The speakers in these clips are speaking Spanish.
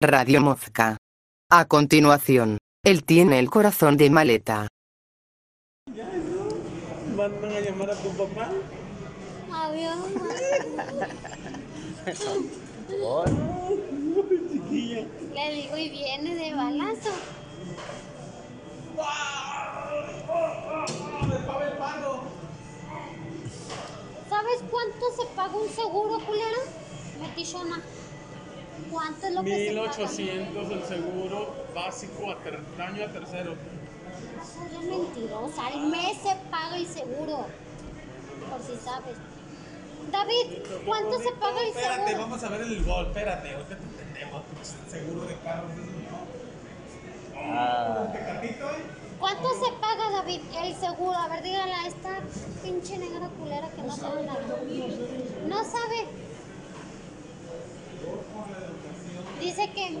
Radio Mozca. A continuación, él tiene el corazón de maleta. ¿Mandan a llamar a tu papá? Avión. Chiquilla. Le digo y viene de balazo. ¿Sabes cuánto se paga un seguro, culera? Metichona. ¿Cuánto es lo que se paga? 1800 el seguro básico a ter- daño a tercero. Seas mentirosa. Al mes se paga el seguro. Por si sabes. David, ¿cuánto se paga el Espérate, seguro? vamos a ver el gol. Espérate, ahorita te entendemos. Seguro de carros. ¿Cuánto se paga, David, el seguro? A ver, dígale a esta pinche negra culera que no sabe nada. No sabe. Dice que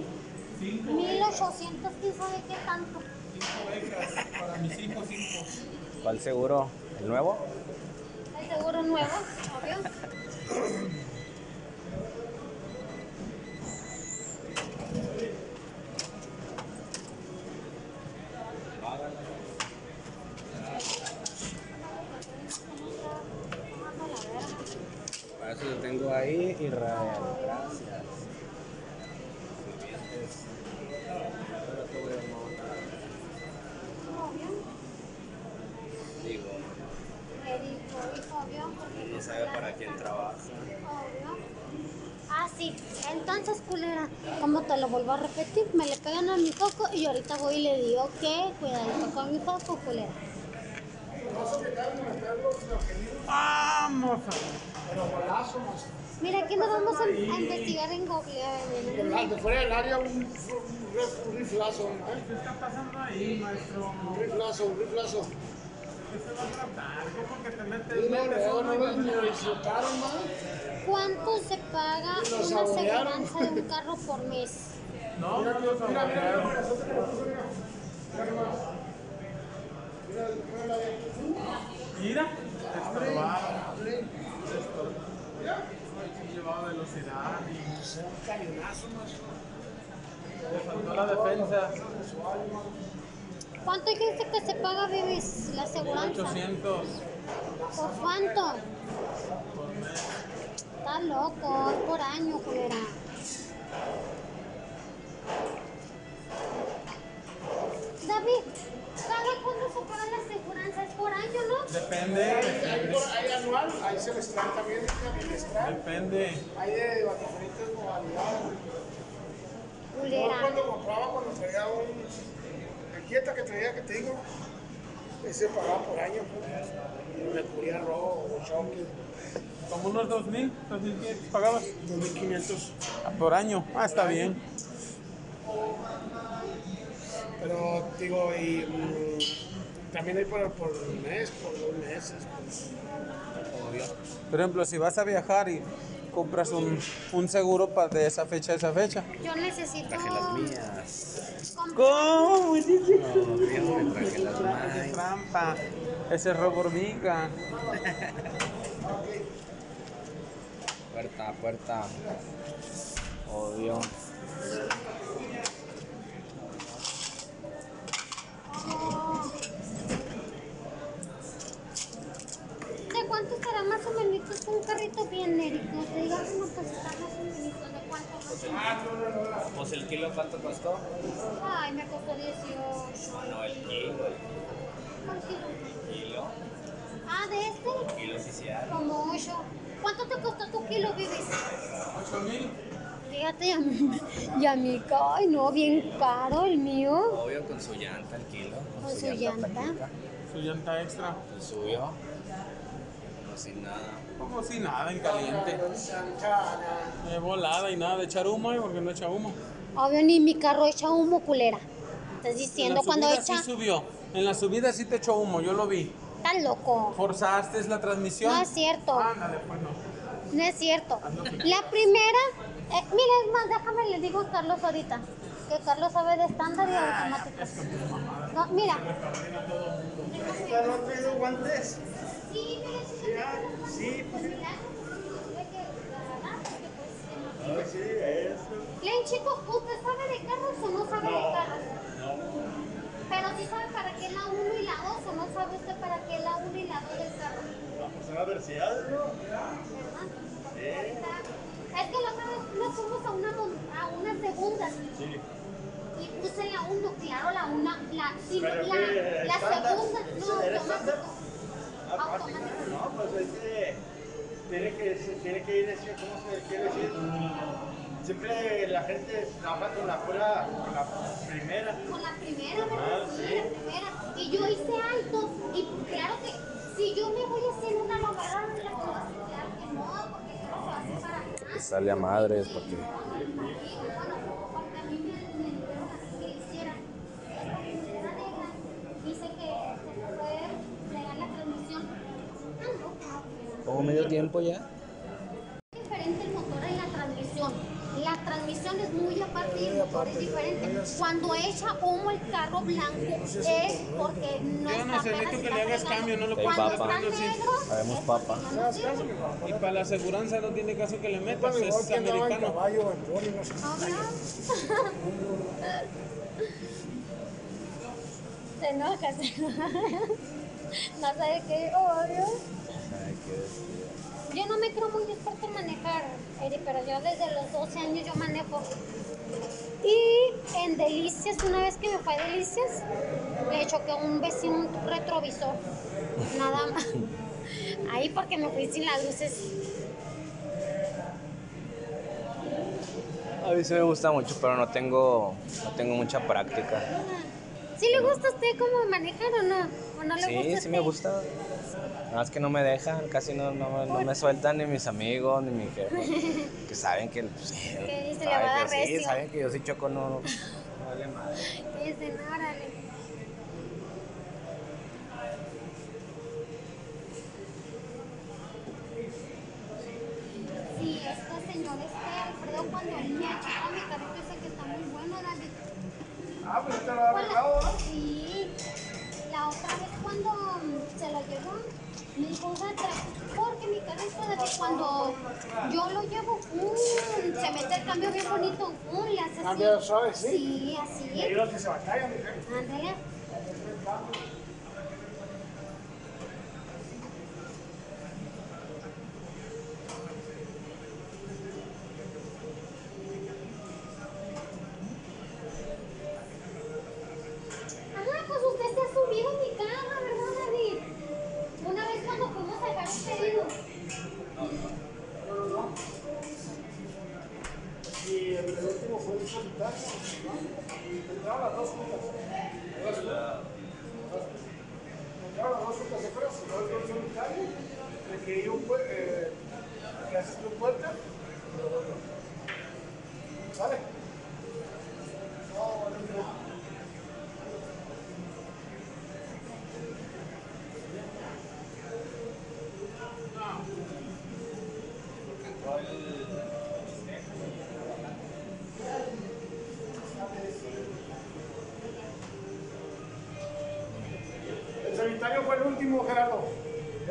1800, quién sabe qué tanto. Para mis hijos, cinco. ¿Cuál seguro? ¿El nuevo? El seguro nuevo, obvio. Para eso lo tengo ahí, Israel. Gracias. Culera, como te lo vuelvo a repetir, me le pegan a mi coco y ahorita voy y le digo que cuidadito con mi coco, culera. Vamos a ver. Mira, aquí nos vamos a, a investigar en Google. el- de fuera del área un, un, rif- un riflazo, ¿eh? ¿Qué está pasando ahí, maestro? un riflazo, un riflazo. ¿Cuánto se paga una aseguranza de un carro por mes? No, no lo saborearon. Mira, estorbaron. Estor- Sí, Llevaba velocidad y le faltó la defensa. ¿Cuánto dijiste que se paga, Bibis, la aseguranza? 800 ¿Por cuánto? por mes. Está loco, es por año, culera. David, ¿cada cuándo se paga la aseguranza? ¿Es por año, no? Depende, Hay, hay anual, hay semestral también. Depende. Hay de diferentes modalidades. Yo Culera. cuando compraba, cuando traía un. Quieta que traía, que te digo, ese pagaba por año. pues. Me cubría robo o choque, Como unos 2000, 2500 pagabas 2500. Ah, por año. Ah, está bien. Pero digo, y mm, también hay por, por mes, por dos meses. Pues. Por ejemplo, si vas a viajar y compras un, un seguro para de esa fecha a esa fecha. Yo necesito. Traje las mías. ¿Cómo? No, me traje las mías. trampa. Ese es robo hormiga. Puerta, puerta. Obvio. ¿De kilo, ¿cuánto costó? Ay, me costó 18. No, no, el kilo. ¿Cuál kilo? El kilo. Ah, de este, Kilo oficial. como 8. ¿Cuánto te costó tu kilo, Vivis? 8000. Fíjate, y a mí, y a mí, ay, no, bien caro el mío. Obvio con su llanta el kilo. Con su llanta. técnica, Su llanta extra. El suyo. No sin nada. Como si nada en caliente. De volada y nada de echar humo, ¿eh? porque no echa humo. Obvio, ni mi carro echa humo, culera. Estás En diciendo la cuando echa. sí subió. En la subida sí te echó humo, yo lo vi. Estás loco. ¿Forzaste la transmisión? No es cierto. Ándale, pues no. No es cierto. La primera, eh, mira, es más, déjame le digo a Carlos ahorita. Que Carlos sabe de estándar y automático. No, mira. ¿Ya no traído guantes? Sí, mira, sí, Sí, pues sí. Mira, ve que la verdad, porque pues sí, eso. Len, chico, ¿usted sabe de carros o no sabe de carros? Pero sí sabe para qué la 1 y la 2 o no sabe usted para qué la 1 y la 2 del carro. Vamos a la universidad, ¿no? ¿Verdad? Ahorita- Es que la otra vez nos fuimos a una, mon- a una segunda Sí. y puse la 1, claro, la 1, la, sí, Pero la, que la estándar, segunda, no, ¿era automático. Automático. no, pues es que tiene que, tiene que ir, así, ¿cómo se quiere decir? Siempre la gente trabaja con la pura, con la primera. Con la primera, ¿verdad? Ah, sí, sí. la primera. Y yo hice alto. Y claro que si yo me voy haciendo una lograda la clase, claro que no, porque yo no se hace para nada. Sale a madres porque. Porque a mí me, me dijeron así que hiciera. Esta primera negra dice que se puede fregar la transmisión. Ah, no, Como medio tiempo ya. Es diferente el motor en la transmisión. La transmisión es muy Cuando echa humo el carro blanco es porque no Yo no necesito que le hagas cambio, no lo Ey, Cuando papá. está negro, Sabemos, sirve. Y para la aseguranza no tiene caso que le metas, es americano. Se enoja, se enoja. No sabe qué descuido. Yo no me creo muy experta en manejar, Eri, pero yo desde los 12 años yo manejo. Y en Delicias, una vez que me fue a Delicias, le choqué a un vecino un retrovisor. Nada más. Ahí porque me fui sin las luces. A mí sí me gusta mucho, pero no tengo, no tengo mucha práctica. ¿Sí le gusta a usted cómo manejar o no? ¿O no le? Sí, sí me gusta. Nada más que no me dejan, casi no, no, no me sueltan ni mis amigos ni mi jefe. Que saben que. Pues, sí, Que se le saben va a dar que sí, saben que yo sí choco, no. no vale madre. Que dicen, órale. Sí, este dijo, "Gata, porque mi carrito, David, cuando yo lo llevo, ¡pum! se mete el cambio bien bonito, ¡pum! le hace así. Cambia suave, sí. Sí, así. Y los que se batallan, mija. Ándale.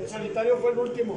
Solitario fue el último.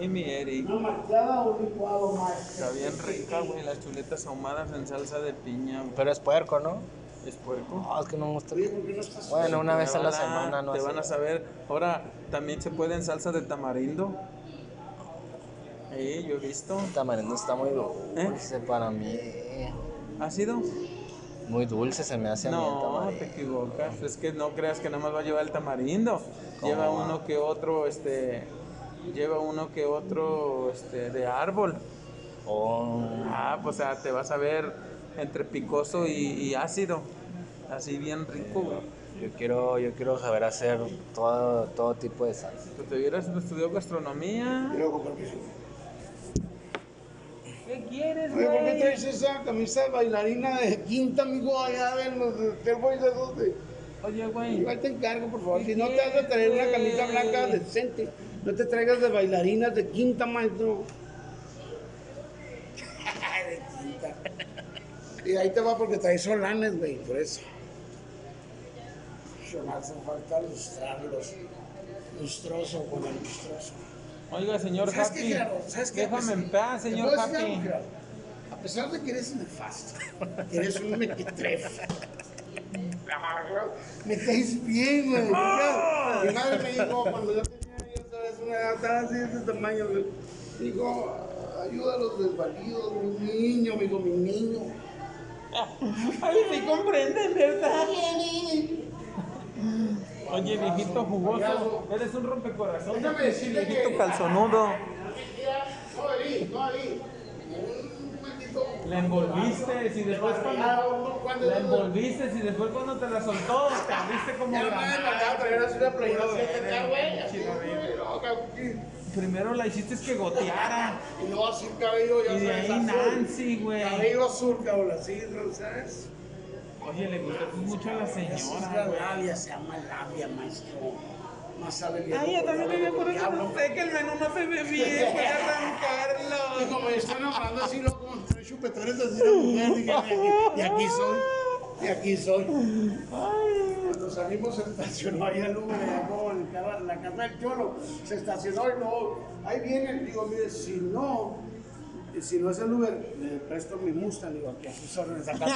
Sí, mi Eric. Está bien rica, güey, las chuletas ahumadas en salsa de piña, güey. pero es puerco, ¿no? Es puerco. No, es que no me gusta. Oye, ¿por qué no? Bueno, una vez a la semana, no Te van a saber. Ahora, también se puede en salsa de tamarindo. Sí, yo he visto. Tamarindo está muy dulce para mí. ¿Ha sido? Muy dulce se me hace a mí el No, te equivocas. Es que no creas que nada más va a llevar el tamarindo. ¿Cómo Lleva va? uno que otro, este. Lleva uno que otro, este, de árbol. Oh, Ah, pues o sea, te vas a ver entre picoso y, y ácido. Así bien rico, güey. yo quiero, yo quiero saber hacer todo, todo tipo de salsa. Pues te hubieras estudiado gastronomía. Con permiso. ¿Qué quieres, Oye, ¿por qué güey? traes esa camisa de bailarina de quinta, amigo? Allá del Boys de dónde? Oye, güey. Igual te encargo, por favor. ¿Qué Si no te has de traer una camisa güey? blanca decente, no te traigas de bailarinas de quinta, maestro. de quinta. Y ahí te va porque traes solanes, güey, por eso. Se me hace falta lustrarlos. Lustroso con el lustroso. Oiga, señor ¿Sabes qué, Happy. ¿Sabes qué? Déjame en paz, ¿Te señor decir Happy. algo? A pesar de que eres nefasto, que eres un mequetrefe. Me caes bien, güey. Mi madre me dijo cuando yo tan así de ese tamaño. Dijo, ayuda a los desvalidos, mi niño, me dijo, mi niño. Ay, sí comprenden, ¿verdad? Oye, viejito jugoso, eres un rompecorazón. Déjame decirle Viejito que- calzonudo. No ahí, no ahí. La envolviste y después cuando... La envolviste y después cuando te la soltó, te abriste como Ya güey. Primero la hiciste que goteara. Y luego así cabello, ya Y de sabes, ahí azul. Nancy, güey. Cabello azul, cabrón, así, ¿no sabes? Oye, le gustó mucho a la es señora, la labia, se llama labia, maestro. Más sabe bien. Ay, yo también me por eso. Diablo. Sé que el menú no se ve bien, voy a Y arrancarlo. como me están hablando así, loco, tres chupetones así de mujer, dije, y aquí, soy, y aquí soy. Cuando salimos se estacionó ahí el Uber, la casa del Cholo, se estacionó y luego, ahí viene, digo, mire, si no, si no es el Uber, le presto mi Mustang, digo, aquí a sus órdenes, acá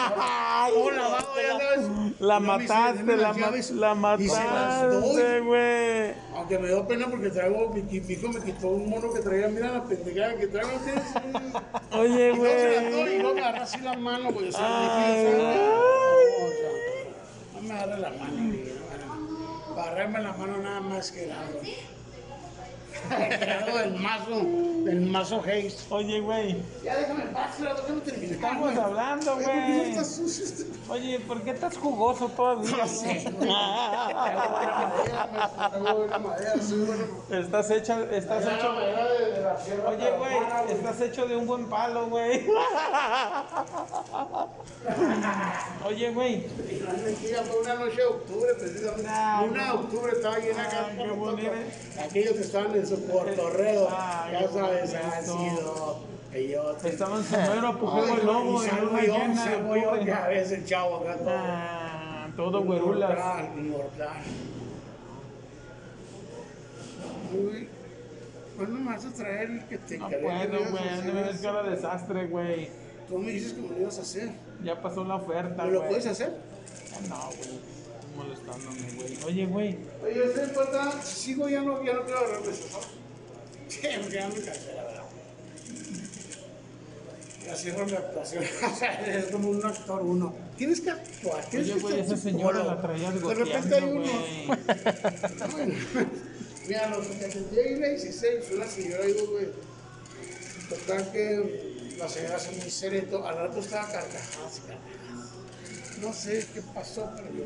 todo lavado, ya sabes. La mataste, "Deme la, las ma- llaves", la y se las mataste, güey. Aunque me dio pena porque traigo, mi pico me quitó un mono que traía, mira la pendejada que traigo. Oye, Y luego se la doy y güey. luego me agarra así la mano, güey. O sea, Ay, dije, güey. No, no me agarre la mano, güey. Para agarrarme la mano nada más que grado. grado del mazo, del mazo Haze. Oye, güey. Ya déjame en paz, que no terminé. Estamos hablando, Ay, ¿por qué no güey. Oye, ¿por qué estás jugoso todavía? No sé. Estás hecha, estás Traigo hecho. de, de la Oye, güey, estás hecho de un buen palo, güey. Oye, güey. Y no es mentira, fue una noche de octubre, precisamente. Una de octubre estaba llena acá. Ah. Aquellos que estaban en su cotorreo, Ah, ya sabes, ha sido peyote. Estaban sombrero, apujeo el lobo, y en salgo yo, salgo yo, octubre. ya ves el chavo acá todo. Ah, todo güerulas. Inmortal, inmortal. Uy, ¿cuándo me vas a traer el que te No que puedo, me a güey, no me ves cara de desastre, güey. Tú me dices que me lo ibas a hacer. Ya pasó la oferta, ¿Me güey. lo puedes hacer? No, güey. Güey. Oye, güey. Oye, cuenta, si sigo ya no, ya no quiero agarrar besos, ¿no? Sí, porque ya me cansé, la verdad. Ya cierro mi actuación. O sea, es como un actor uno. Tienes que actuar, tienes Oye, que güey, esa señora la traías De repente hay uno. Mira, lo que te en la 16 fue una señora, digo, güey. Total que la señora se muy seria y todo. Al rato estaba carcajadas y carcajadas. No sé qué pasó, pero yo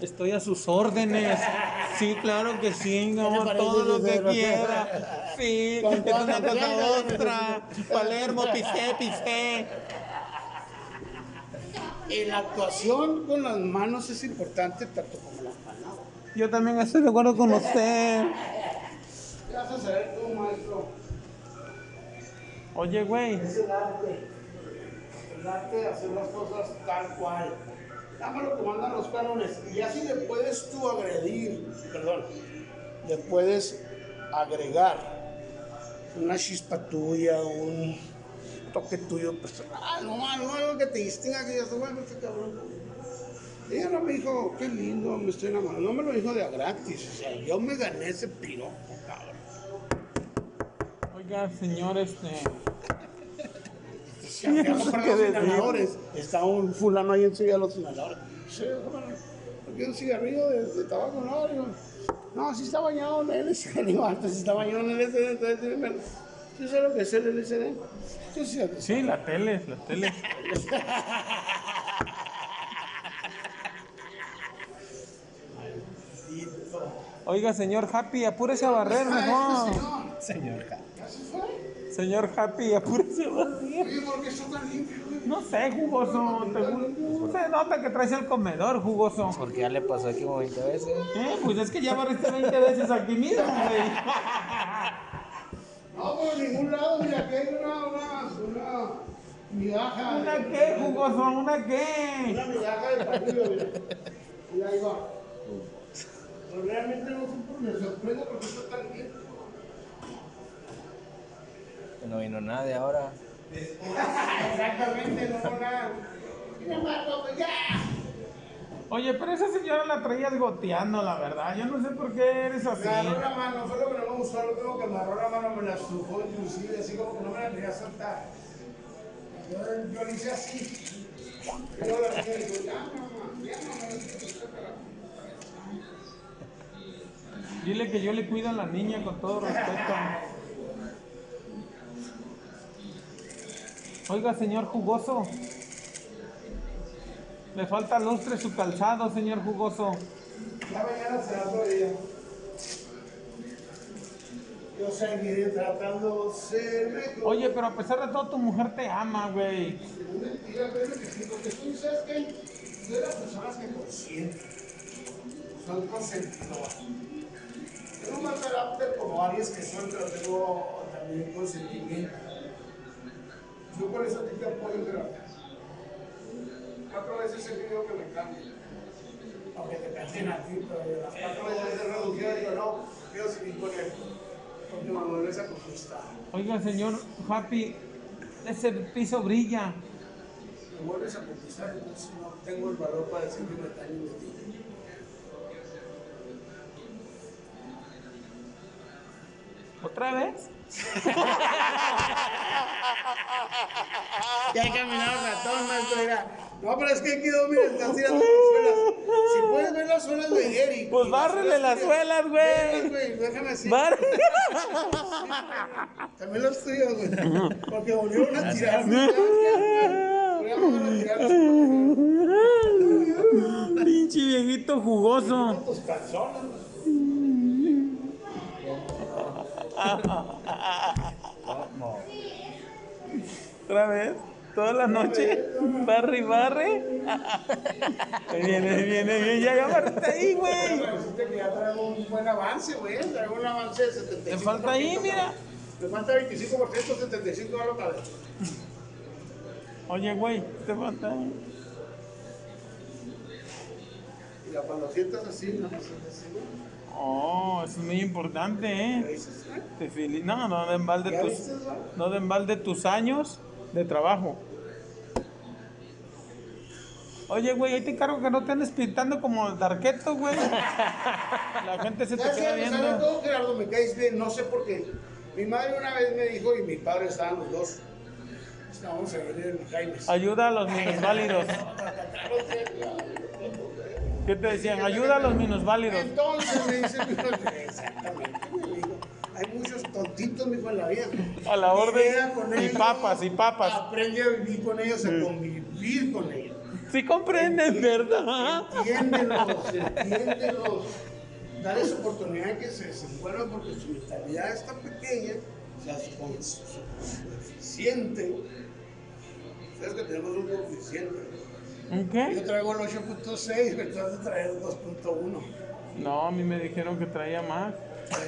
Estoy a sus órdenes. Sí, claro que sí, mi amor, parece, todo lo que quiera. Sí, es una cosa otra. Palermo, pisé, pisé. La actuación con las manos es importante tanto como las palabras. Yo también estoy de acuerdo con usted. ¿Qué vas a saber tú, maestro? Oye, güey. Es el arte. El arte de hacer las cosas tal cual. Dame lo que mandan los cánones. Y así le puedes tú agredir, perdón, le puedes agregar una chispa tuya, un toque tuyo personal, no, no, algo que te distinga, que digas, bueno, este cabrón. Ella no me dijo, qué lindo, me estoy enamorando. No me lo dijo de a gratis. O sea, yo me gané ese piropo, cabrón. Oiga, señor, este. Si los inhaladores, está un fulano ahí enseguida los inhaladores. Sí, bueno, ¿por qué un cigarrillo de, de tabaco? No, digo, no, si está bañado en el LSD. Digo, antes si está bañado en LSD, entonces dime, ¿tú sabes lo que es el LSD? Tú sí la tele, la tele. Oiga, señor Happy, apúrese a barrer mejor. Señor. Señor Happy, apúrese. Oye, ¿por qué está tan limpio? güey? No sé, jugoso. te gu- se nota que traes el comedor, jugoso. Porque ya le pasó aquí como 20 veces. Eh, pues es que ya barriste 20 veces aquí mismo, güey. No, por ningún lado, mira, aquí hay una, una, una migaja. ¿Una qué, jugoso? ¿Una qué? Una migaja de palillo, mira. Y ahí va. Pero realmente no sé por me sorprende porque está tan limpio. Que no vino nadie ahora. Exactamente, no por nada. Marco, pues ya. Oye, pero esa señora la traías goteando, la verdad. Yo no sé por qué eres así. Me agarró la mano, fue lo que no me gustó, lo tengo que me agarró la mano, me la estrujó inclusive, así como que no me la quería soltar. Yo, yo le hice así. Y luego la dijo, ya, mamá, ya, mamá. Dile que yo le cuido a la niña con todo respeto. Oiga, señor jugoso. Le falta lustre su calzado, señor jugoso. Ya mañana será otro día. Yo seguiré tratando de ser mejor. Oye, pero a pesar de todo, tu mujer te ama, güey. Mentira, pero que porque tú sabes que hay de las personas que consienten, son consentidoras. Tengo más carácter como varias que son, pero tengo también consentimiento. Yo por eso a ti te apoyo, pero cuatro veces he querido que me cambien. Aunque te canten a ti, pero las cuatro veces reducidas digo, no, quiero seguir con él. Porque me vuelves a conquistar. Oiga, señor Happy, ese piso brilla. Me vuelves a conquistar, entonces no tengo el valor para decir que me daño de ti. ¿Otra vez? Ya he caminado ratón, maestro, mira. No, pero es que quedó, mira, estás tirando las suelas. Si puedes ver las suelas de Eric. Pues bárrele las suelas, güey. Déjame así. Bar- También los tuyos, güey. Porque volvieron a tirar. Volvieron a tirar Pinche viejito jugoso. tus calzones. Otra vez. Toda la noche. Barre y barre. Ahí viene, ahí viene, ahí viene. Ya, ya barrete ahí, güey. Que ya traigo un buen avance, güey. Traigo un avance de 75%. Te falta ahí, mira. Me falta 25%, 75 a lo cabeza. Oye, güey, te falta. Ya cuando sientas así, no. Oh, eso es muy importante, ¿Qué ¿eh? Te fili- No, no den balde ¿Ya tus, no den balde tus años de trabajo. Oye, güey, ahí te encargo que no te andes pintando como el darqueto, güey. La gente se te ¿Sabes queda viendo. todo, Gerardo? Me caes bien, no sé por qué. Mi madre una vez me dijo, y mi padre estaban los dos. Estábamos a venir en. Ayuda a los minusválidos. ¿Qué te decían? Ayuda a los minusválidos. Entonces me dice exactamente, hay muchos tontitos, mi hijo, en la vida. A la orden. Y papas, y papas. Aprende a vivir con ellos, a convivir con ellos. Sí comprendes, ¿verdad? Entiéndelos, entiéndelos. Darles oportunidad de que se desenvuelvan porque su mentalidad es tan pequeña, o sea, su, su- su coeficiente. Sabes que tenemos un coeficiente. ¿Qué? Yo traigo el 8.6, me tratas de traer el 2.1. No, a mí me dijeron que traía más.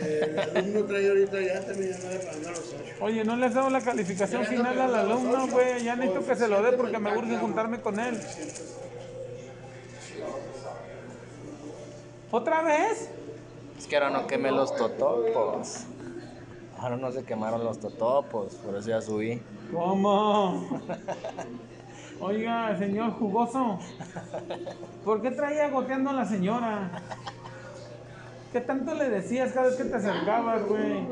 Eh, el alumno trae ahorita ya terminando de pagar los 8. Oye, ¿no le has dado la calificación final al alumno, güey? Ya necesito que se lo dé porque me urge juntarme con él. ¿Otra vez? Es que ahora no quemé los totopos. Ahora no se quemaron los totopos, por eso ya subí. ¿Cómo? Oiga, señor jugoso, ¿por qué traía goteando a la señora? ¿Qué tanto le decías cada vez que te acercabas, güey?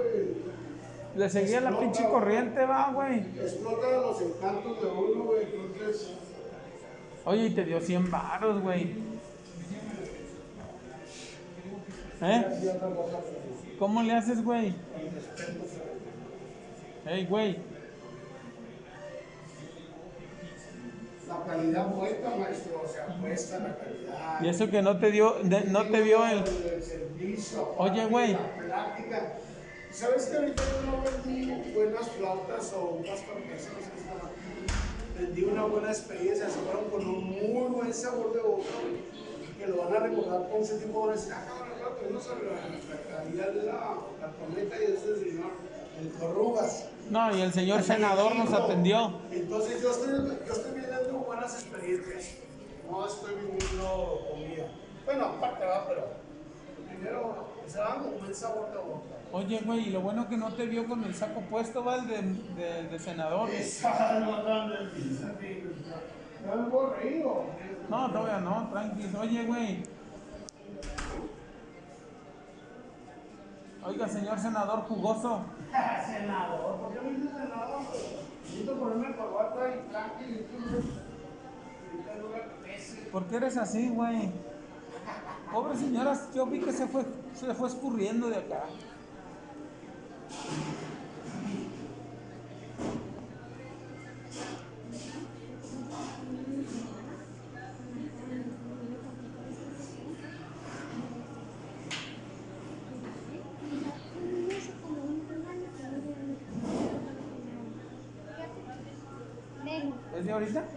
Le seguía la pinche corriente, va, güey. Explota los encantos de uno, güey. Entonces, Oye, y te dio 100 varos, güey. ¿Eh? ¿Cómo le haces, güey? Ey, güey. La calidad vuelta, maestro. O sea, cuesta la calidad. Y eso que no te dio, de- no te vio el... el servicio. Oye, güey. ¿Sabes que ahorita yo no vendí buenas flautas o unas torpezas que estaban? Vendí una buena experiencia, se fueron con un muy buen sabor de boca, güey, que lo van a recordar con ese tipo de ah, cabrón, claro, sabe la, calidad de la, la cometa y ese señor, el Corrugas. No, y el señor senador nos atendió. Entonces yo estoy, yo estoy buenas experiencias. No estoy viviendo comida. Bueno, aparte va, pero primero se van con un sabor de boca. Oye, güey, y lo bueno que no te vio con el saco puesto, Val, de, de, de senador. No me puedo reír, No, todavía no, tranqui. Oye, güey. Oiga, señor senador jugoso. senador, ¿por qué me dices senador? Pues, necesito ponerme corbata y tranqui. ¿Por qué eres así, güey? Pobre señora, yo vi que se fue, se fue escurriendo de acá. ¿Es de ahorita?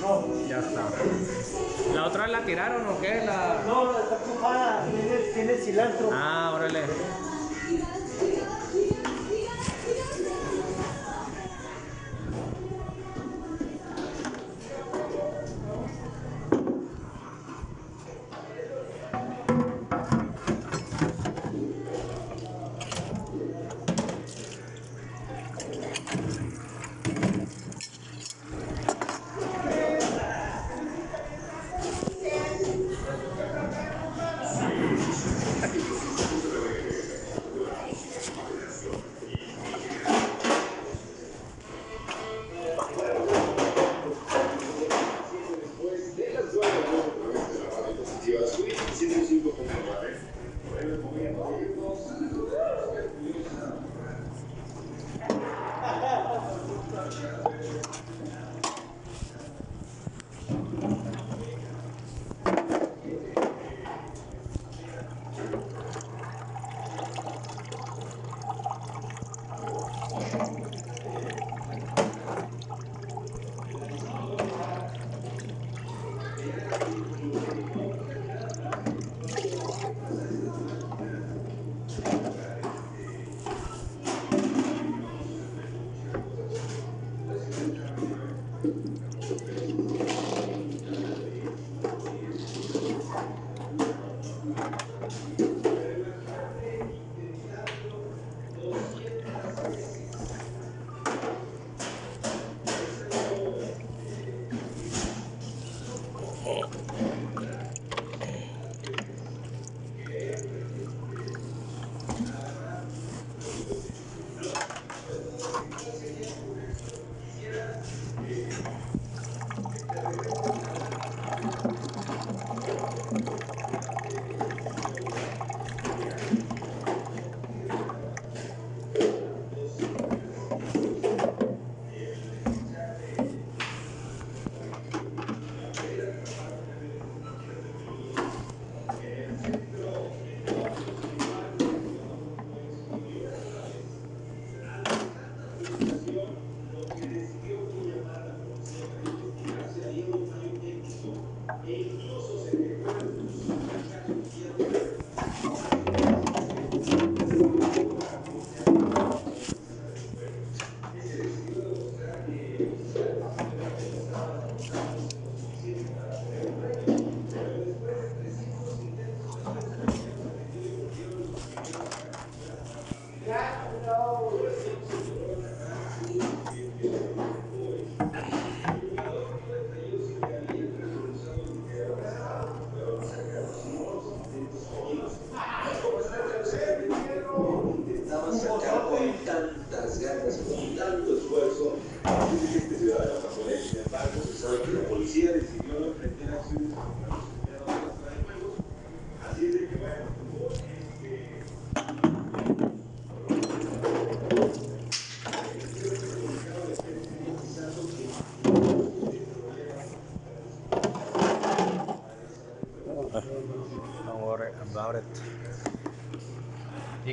No. Ya está. La otra la tiraron.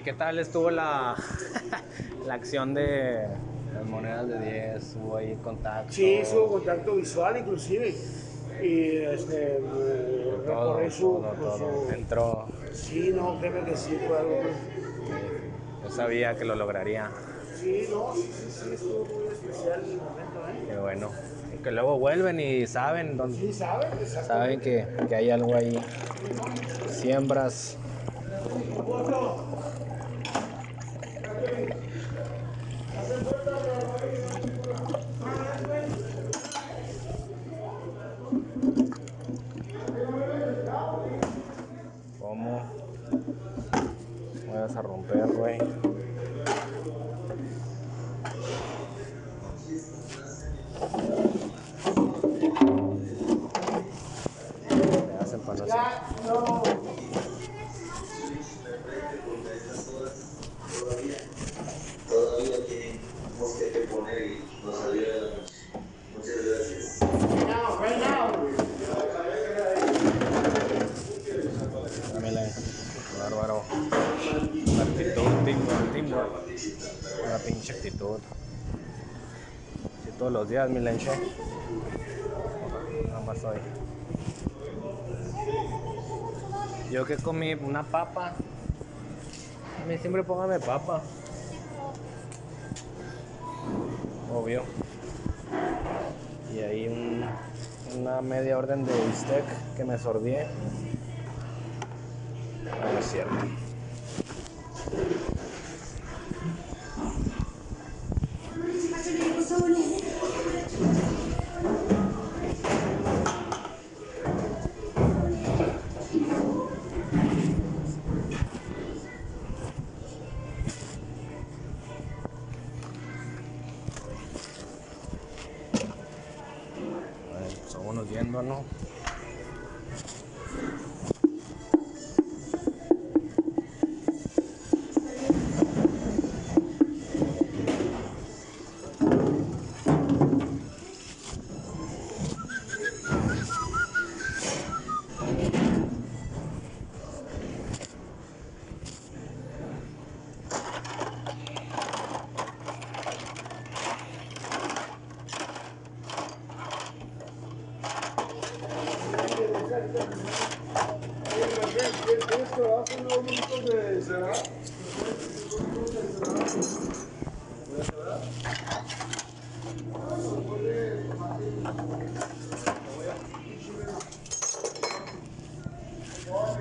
Qué tal estuvo la, la acción de las monedas de 10? ¿Hubo ahí contacto? Sí, hubo contacto visual inclusive. Y este, eh, Todo, recorrí su, todo, con todo. su- Entró. Sí, no, créeme que sí, fue algo. Yo sabía que lo lograría. Sí, no, sí, sí, sí, estuvo muy especial el momento, ¿eh? Qué bueno. Y que luego vuelven y saben dónde. Sí. Exacto. Saben que, que hay algo ahí. Siembras. ¿Cómo? No Vayas a romper, güey. Me hacen para no Todavía que poner y no salió de la noche. Muchas gracias. Now, right now. Bárbaro. La actitud, teamwork, teamwork. Una pinche actitud. Si todos los días, mi lenche. Nada más hoy. Yo que comí una papa. A mí siempre póngame papa. Obvio. Y ahí un, una media orden de bistec que me sorbié. No, no es cierto.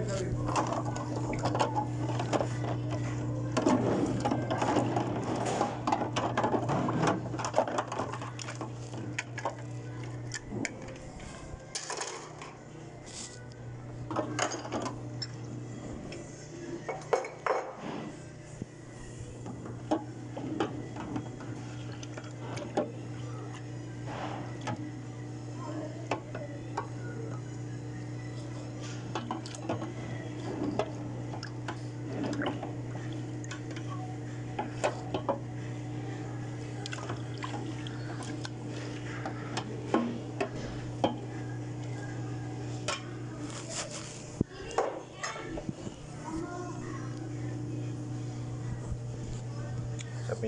Esa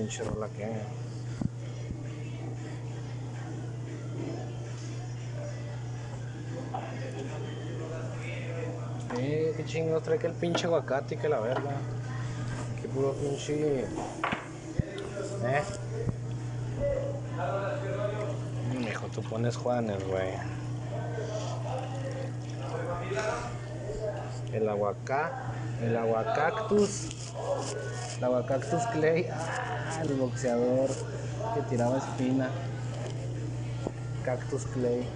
pinche rola que. Eh, qué chingados trae que el pinche aguacate y que la verga. Qué puro pinche. Eh. Hijo, tú pones Juanes, güey. El aguacá, el aguacactus, el aguacactus clay, el boxeador que tiraba espina, cactus clay.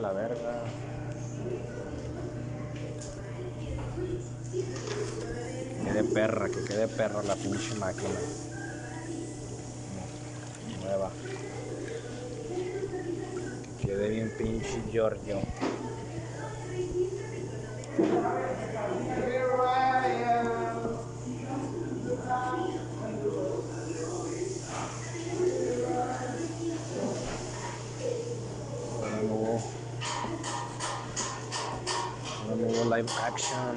la verga. Que quede perra, que quede perra la pinche máquina. Nueva. Quede bien pinche Giorgio. Action.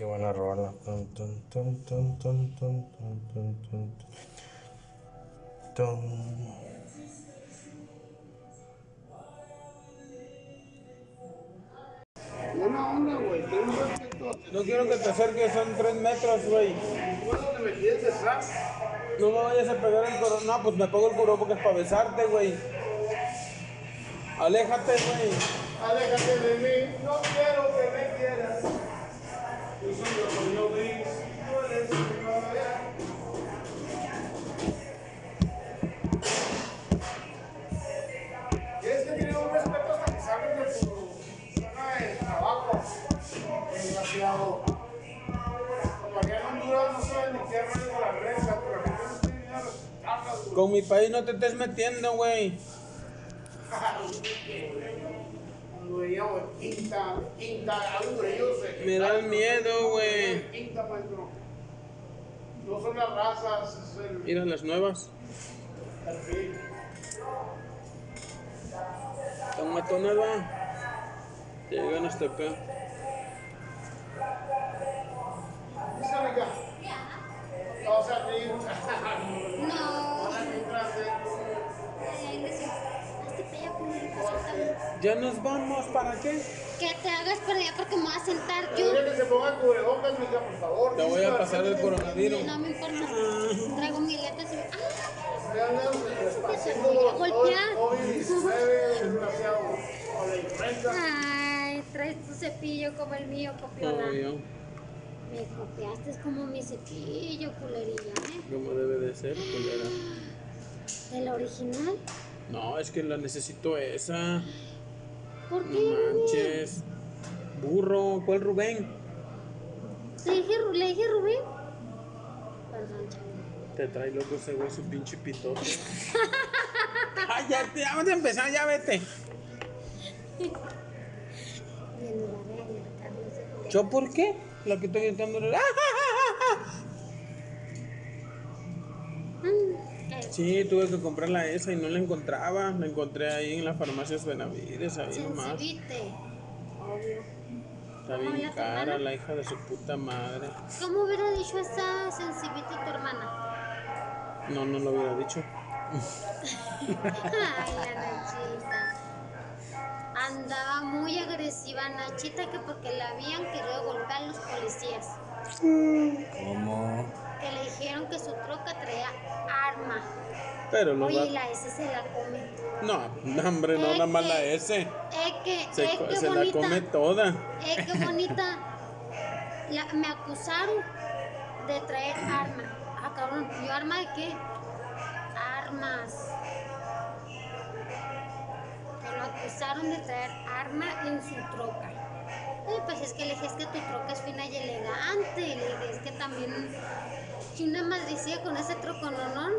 qué buena rola. No quiero que te acerques, son tres metros, güey. No me vayas a pegar el coro. No, pues me pongo el coro porque es para besarte, güey. Aléjate, güey. Aléjate de mí, no quiero mi país no te estés metiendo, güey. Me da miedo, güey. No son las razas. Mira las nuevas. Toma tonada. Te llegan hasta acá. Ya nos vamos, ¿para qué? Que te hagas para allá porque me voy a sentar yo. Dile que se ponga cubrebocas, mija, por favor. Te voy a pasar el coronavirus. No me importa. Traigo mis letras y. ¡Ah! Me andan golpear. el COVID-19, desgraciado. O la influenza. Ay, traes tu cepillo como el mío, copiona. Obvio. Me copiaste es como mi cepillo, culerilla, ¿eh? Como debe de ser, culera. ¿De la original? No, es que la necesito esa. ¿Por No qué? Rubén? manches. Burro, ¿cuál Rubén? ¿Le dije, Ru- ¿Le dije Rubén? Perdón. Te trae loco ese güey, su pinche pitote. Cállate, ya vamos a empezar, ya vete. ¿Yo por qué? La que estoy gritando. ¡Ah, ah, ah, ah! Mm, eh, Sí, tuve que comprarla esa y no la encontraba. La encontré ahí en las farmacias Benavides, ahí nomás. Sensibite. Obvio. Está ¿Cómo bien la cara la hija de su puta madre. ¿Cómo hubiera dicho esa sensibite tu hermana? No, no lo hubiera dicho. Ay, la Nachita. Andaba muy agresiva Nachita que porque la habían querido golpear los policías. ¿Cómo que su troca traía arma. Pero los Oye, va- la S se la come. No, no, hombre, no, Es nada más la que- S. Eh, que, Se, qué se la come toda. Eh, qué bonita. La- me acusaron de traer arma. Ah, cabrón. ¿Yo arma de qué? Armas. Me lo acusaron de traer arma en su troca. Eh, pues es que le dije, es que tu troca es fina y elegante. Le dije, es que también. Si una maldicía con ese troco, ¿no? no?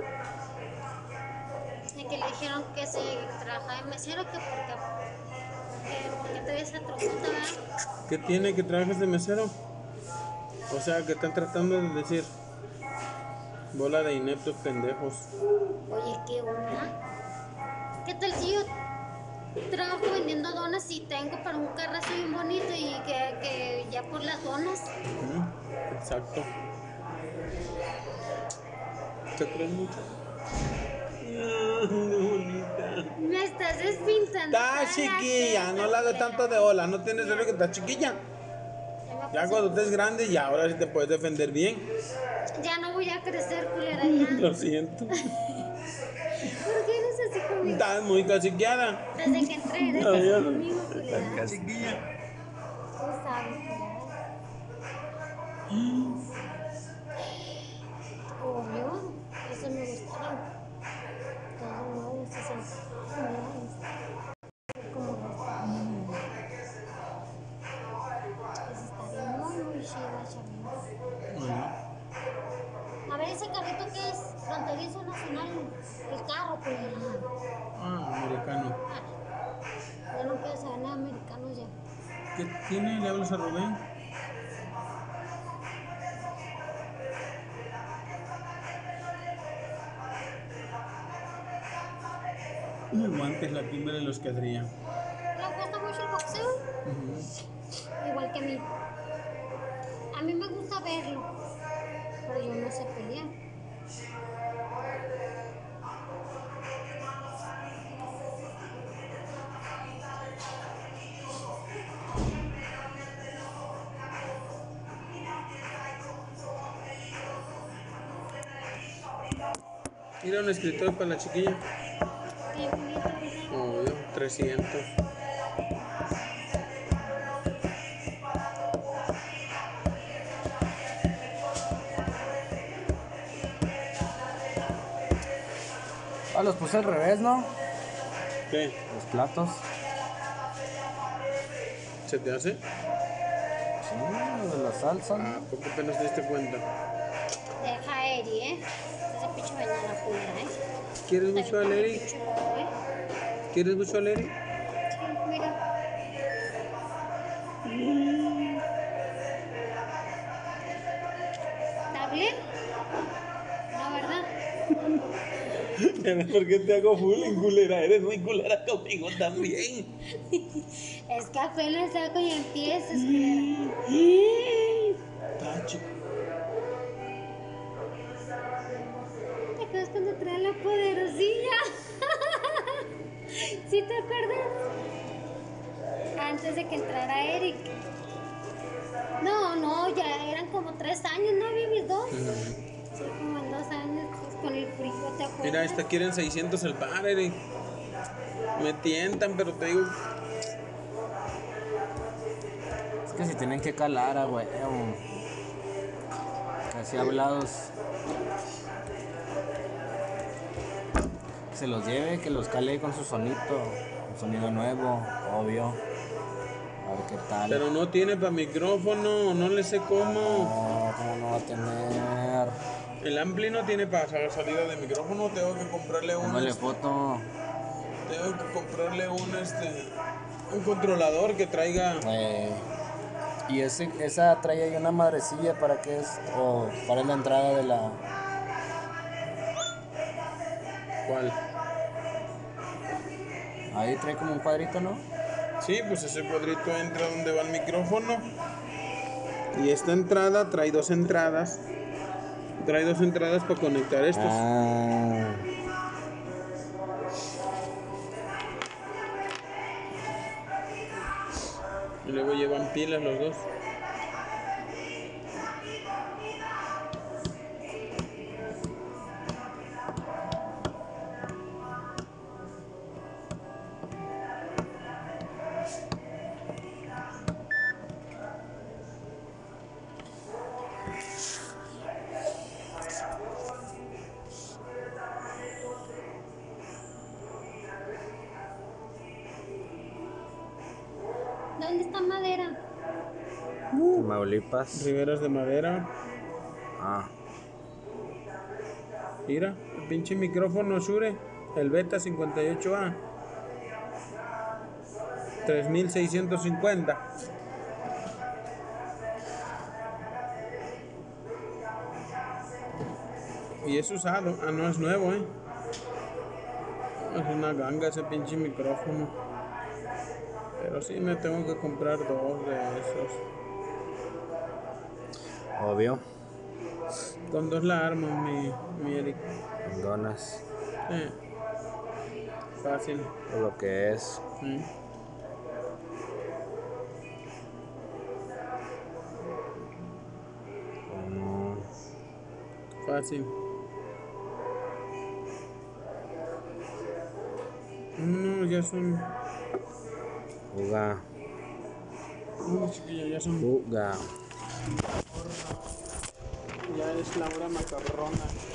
Y que le dijeron que se trabajaba en mesero, que porque. Que porque traía esa trocota, ¿verdad? ¿Qué tiene que trabajas de mesero? O sea, que están tratando de decir. Bola de ineptos pendejos. Oye, ¿qué onda? ¿Qué tal si yo trabajo vendiendo donas y tengo para un carrazo bien bonito y que, que ya por las donas? Exacto. ¿Te crees mucho? Qué bonita. Me estás despintando. Está chiquilla, jeta, no la culera. tanto de ola, no tienes derecho que está chiquilla. Ya cuando estés grande, ya ahora sí te puedes defender bien. Ya no voy a crecer, culera, ya. Lo siento. ¿Por qué eres así conmigo? Estás muy caciqueada. Desde que entré eres No, así no. conmigo, culera. Chiquilla. Tú sabes, culera. Eso me gustaron. Todo nuevo, se sentía como Eso estaría muy, muy chida, chavos. A ver, ese carrito que es fronterizo nacional, el carro, culera. Ah, americano. Ya no quiero saber nada americano ya. ¿Qué tiene? ¿Le hablas a Rubén? Uy, guantes, la timbre de los. ¿Le gusta mucho el boxeo? Igual que a mí. A mí me gusta verlo, pero yo no sé pelear. Mira un escritor para la chiquilla. Obvio, 300. Ah, los puse al revés, ¿no? ¿Qué? Los platos. ¿Se te hace? Sí, los de la salsa. Ah, ¿por qué apenas te diste cuenta? Deja a Eri, ¿eh? Ese pinche bañada culera, ¿eh? ¿Quieres mucho a Leri? ¿Quieres mucho mira. ¿Está bien? No, ¿verdad? ¿Por qué te hago bullying, culera? Eres muy culera conmigo también. Es que apenas saco y empiezas, culera. Esta quieren 600 el par, Eri. Me tientan, pero te digo. Es que si tienen que calar a huevo. Casi hablados. Que se los lleve, que los cale con su sonito. Un sonido nuevo, obvio. A ver qué tal. Pero no tiene para micrófono, no le sé cómo. No, ¿cómo no va a tener? El ampli no tiene para salida de micrófono, tengo que comprarle un. Este, foto. tengo que comprarle un este. Un controlador que traiga. Eh, y ese, esa trae ahí una madrecilla para que es. O para la entrada de la. ¿Cuál? Ahí trae como un cuadrito, ¿no? Sí, pues ese cuadrito entra donde va el micrófono. Y esta entrada trae dos entradas. Trae dos entradas para conectar estos. Ah. Y luego llevan pilas los dos. Tamaulipas. Riberas de madera. Ah, Mira, el pinche micrófono Shure, el Beta 58A. 3650. Y es usado, ah, no es nuevo, eh. Es una ganga ese pinche micrófono. Pero sí me tengo que comprar dos de esos. Obvio. Con dos la armo, mi, mi Eric. Donas. Eh, fácil. Lo que es. Mm. Fácil. No, ya son. Juga. No, chiquillo, ya son. Juga. Es la hora macarrona.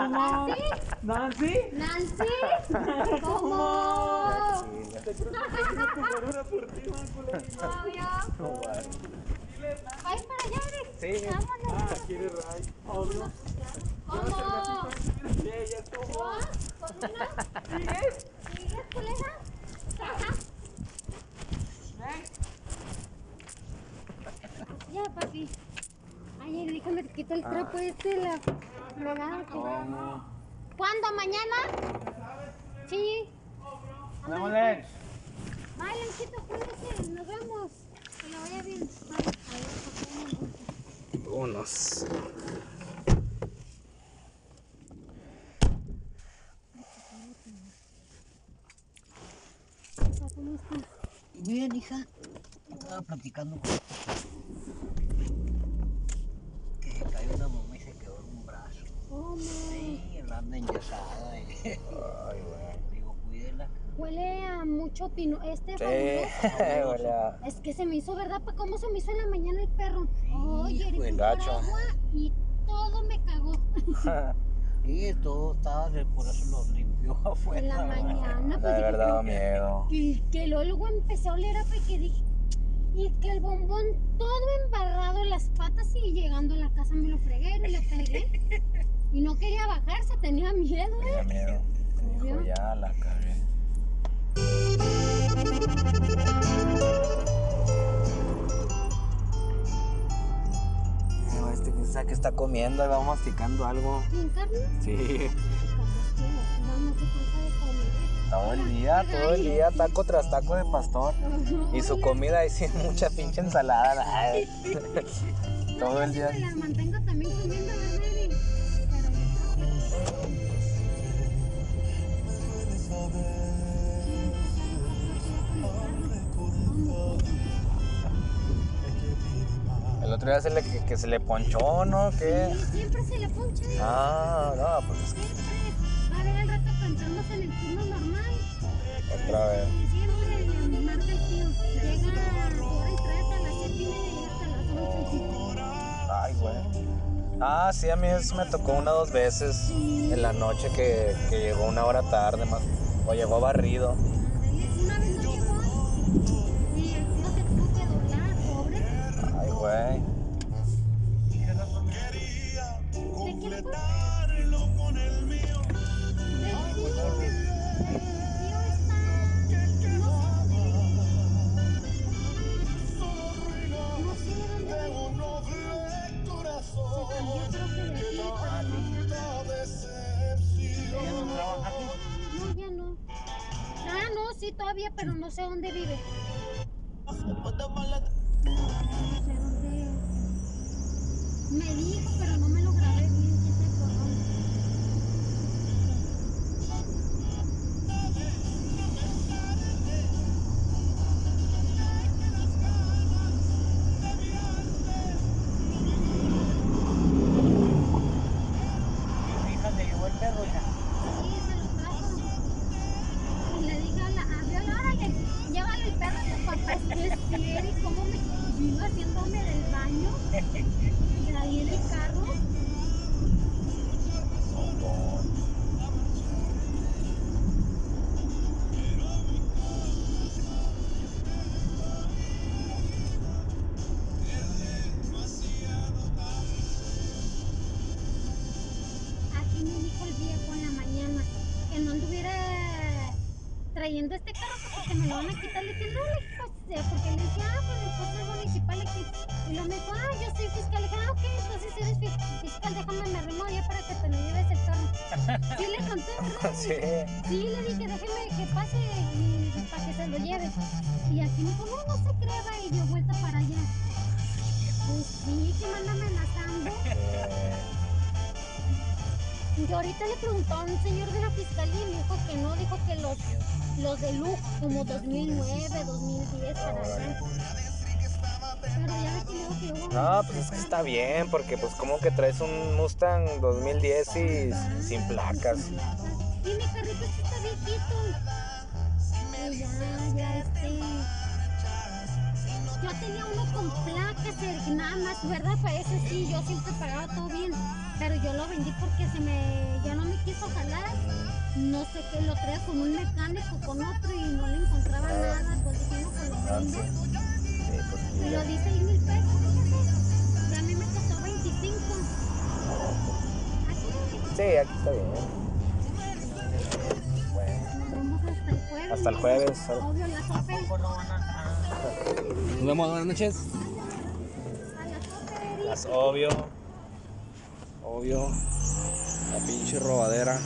¿Cómo? ¿Nancy? ¿Nancy? ¿Nancy? ¿Cómo? Vámonos. Ah, quiere ray. Obvio. ¿Cómo? Sí, ya estuvo. ¿Con una? ¿Sigues? ¿Sigues, colega? Ya, papi. Ay, déjame te quito el trapo este, la que- ¿Cómo? ¿Cuándo? ¿Mañana? Sí. Vámonos. Vale, Luisito, cuídese. Nos vemos. Que le vaya bien. Vale, adiós, papá. Unos. ¿Cómo estás? Bien, hija. Estaba platicando con que cayó una mamá y se quedó en un brazo. ¿Cómo? Sí, la anda enyesada. Y... Ay, güey. Digo, cuídela. Huele a mucho pino. Este Sí, huele a- Es que se me hizo, ¿verdad? pa? ¿Cómo se me hizo en la mañana el perro? Oye, gacho. agua y todo me cagó. Y todo estaba, de- por eso lo limpió afuera. En la mañana, pues De verdad, pero- miedo. Y que luego empecé a oler a que dije. Y que el bombón todo embarrado en las patas y llegando a la casa me lo fregué y le pegué. Y no quería bajarse, tenía miedo, Tenía ¿eh? miedo. Dijo, ya la cagué. Este que está, que está comiendo, ahí va masticando algo. ¿Y en carne? Sí, todo el día, todo el día, taco tras taco de pastor. Y su comida ahí sin mucha pinche ensalada. todo el día. Mantengo también comiendo, El otro día se le, que, que se le ponchó, ¿no? ¿Qué? Sí, siempre se le poncha. Ah, no, pues es que... Siempre. Va a ver al rato ponchándose en el turno normal. Otra vez. Siempre, el martes del tío. Llega ahora y trae hasta las 7 y media hasta las 8. Ay, güey. Ah, sí, a mí es, me tocó una o dos veces en la noche que, que llegó una hora tarde más o menos barrido. No llegó pobre. Ay, güey. Trayendo este carro que porque me lo van a quitar. Le dije, no, le pues, porque le dije, ah, pues después es municipal aquí. Y luego me dijo, ah, yo soy fiscal. Le dije, ah, ok, entonces eres fi- fiscal, déjame me arrimo ya para que te me lleves el carro. Sí, le conté, ¿verdad? Sí. Sí, le dije, déjeme que pase y, para que se lo lleve. Y aquí me dijo, no, no se cree, va", y dio vuelta para allá. Pues sí, que me anda amenazando. Y ahorita le preguntó a un señor de la fiscalía y me dijo que no, dijo que los, los de Luke, como 2009, 2010, para allá. Pero ya ves que que No, pues es que está bien, porque pues como que traes un Mustang 2010 y sin placas. Y mi carrito sí está viejito. Y ya, ya este. Yo tenía uno con placas, nada más, ¿verdad? Para ese sí, yo siempre pagaba todo bien. Pero yo lo vendí porque se me. ya no me quiso jalar. No sé qué, lo traía con un mecánico, con otro y no le encontraba nada. Pues dije, no, pues lo Ah, pues Me lo di seis mil pesos. Y a mí me costó 25. Aquí. Sí, aquí está bien. Nos vemos hasta el jueves. Hasta el jueves. Obvio, la sope. Nos vemos, buenas noches. A la sope. Las obvio. Obvio. La pinche robadera.